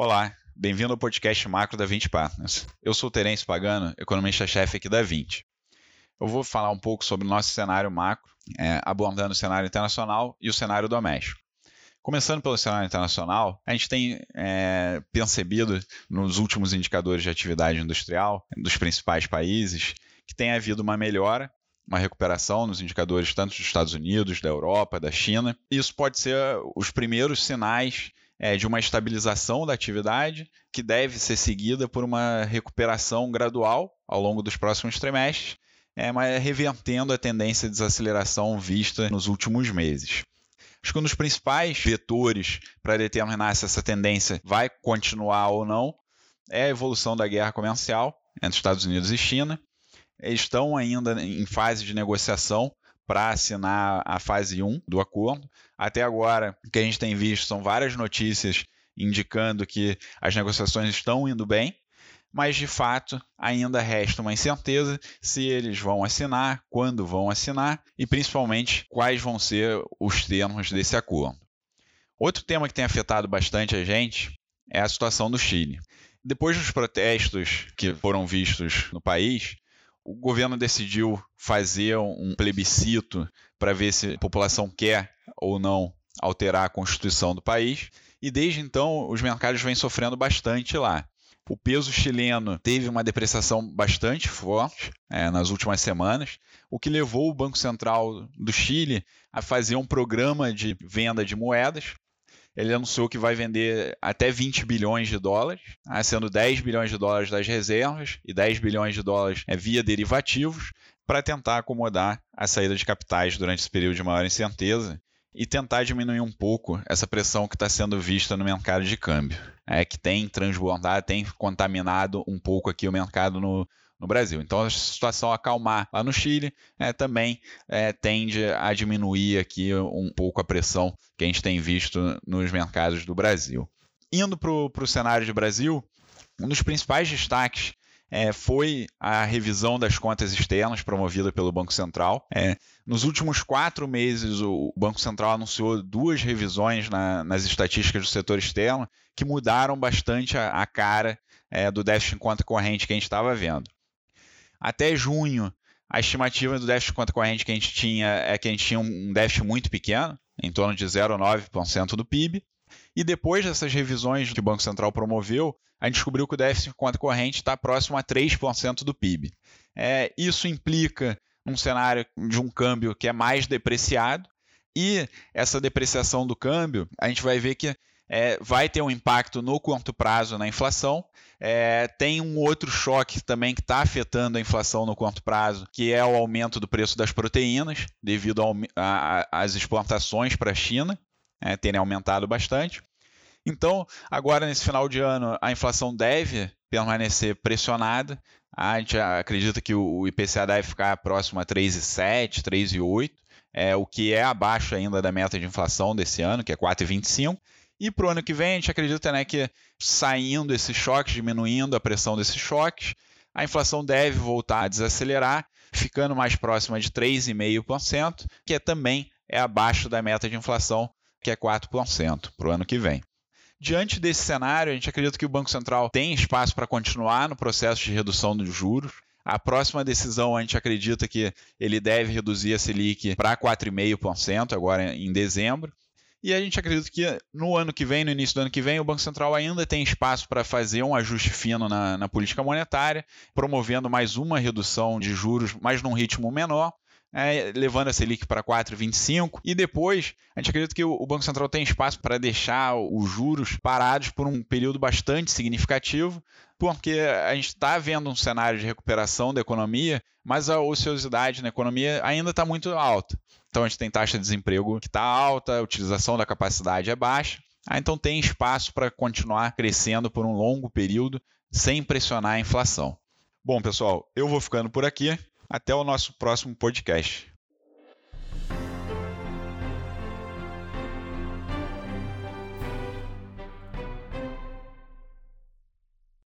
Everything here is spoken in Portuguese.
Olá, bem-vindo ao podcast macro da 20 Partners. Eu sou Terence Pagano, economista-chefe aqui da 20. Eu vou falar um pouco sobre o nosso cenário macro, é, abordando o cenário internacional e o cenário doméstico. Começando pelo cenário internacional, a gente tem é, percebido nos últimos indicadores de atividade industrial dos principais países que tem havido uma melhora uma recuperação nos indicadores tanto dos Estados Unidos, da Europa, da China. Isso pode ser os primeiros sinais é, de uma estabilização da atividade, que deve ser seguida por uma recuperação gradual ao longo dos próximos trimestres, é, mas revertendo a tendência de desaceleração vista nos últimos meses. Acho que um dos principais vetores para determinar se essa tendência vai continuar ou não é a evolução da guerra comercial entre Estados Unidos e China. Eles estão ainda em fase de negociação para assinar a fase 1 do acordo. Até agora, o que a gente tem visto são várias notícias indicando que as negociações estão indo bem, mas de fato ainda resta uma incerteza se eles vão assinar, quando vão assinar e principalmente quais vão ser os termos desse acordo. Outro tema que tem afetado bastante a gente é a situação do Chile. Depois dos protestos que foram vistos no país, o governo decidiu fazer um plebiscito para ver se a população quer ou não alterar a constituição do país, e desde então os mercados vêm sofrendo bastante lá. O peso chileno teve uma depreciação bastante forte é, nas últimas semanas, o que levou o Banco Central do Chile a fazer um programa de venda de moedas ele anunciou que vai vender até 20 bilhões de dólares, né, sendo 10 bilhões de dólares das reservas e 10 bilhões de dólares é, via derivativos, para tentar acomodar a saída de capitais durante esse período de maior incerteza e tentar diminuir um pouco essa pressão que está sendo vista no mercado de câmbio, é que tem transbordado, tem contaminado um pouco aqui o mercado no, no Brasil. Então, a situação acalmar lá no Chile é, também é, tende a diminuir aqui um pouco a pressão que a gente tem visto nos mercados do Brasil. Indo para o cenário de Brasil, um dos principais destaques é, foi a revisão das contas externas promovida pelo Banco Central. É, nos últimos quatro meses, o Banco Central anunciou duas revisões na, nas estatísticas do setor externo que mudaram bastante a, a cara é, do déficit em conta corrente que a gente estava vendo. Até junho, a estimativa do déficit de conta corrente que a gente tinha é que a gente tinha um déficit muito pequeno, em torno de 0,9% do PIB. E depois dessas revisões que o Banco Central promoveu, a gente descobriu que o déficit de conta corrente está próximo a 3% do PIB. É, isso implica um cenário de um câmbio que é mais depreciado, e essa depreciação do câmbio, a gente vai ver que é, vai ter um impacto no curto prazo na inflação. É, tem um outro choque também que está afetando a inflação no curto prazo, que é o aumento do preço das proteínas, devido às exportações para a China é, terem aumentado bastante. Então, agora nesse final de ano, a inflação deve permanecer pressionada. A gente acredita que o IPCA deve ficar próximo a 3,7, 3,8, é, o que é abaixo ainda da meta de inflação desse ano, que é 4,25. E para o ano que vem, a gente acredita né, que saindo esses choques, diminuindo a pressão desses choques, a inflação deve voltar a desacelerar, ficando mais próxima de 3,5%, que é também é abaixo da meta de inflação, que é 4% para o ano que vem. Diante desse cenário, a gente acredita que o Banco Central tem espaço para continuar no processo de redução dos juros. A próxima decisão, a gente acredita que ele deve reduzir a Selic para 4,5% agora em dezembro. E a gente acredita que no ano que vem, no início do ano que vem, o Banco Central ainda tem espaço para fazer um ajuste fino na, na política monetária, promovendo mais uma redução de juros, mas num ritmo menor. É, levando a Selic para 4,25 e depois a gente acredita que o, Banco Central tem espaço para deixar os juros parados por um período bastante significativo, porque a gente está vendo um cenário de recuperação da economia, mas a ociosidade na economia ainda está muito alta. Então a gente tem taxa de desemprego que está alta, a utilização da capacidade é baixa. Ah, então tem espaço para continuar crescendo por um longo período sem pressionar a inflação. Bom, pessoal, eu vou ficando por aqui. Até o nosso próximo podcast.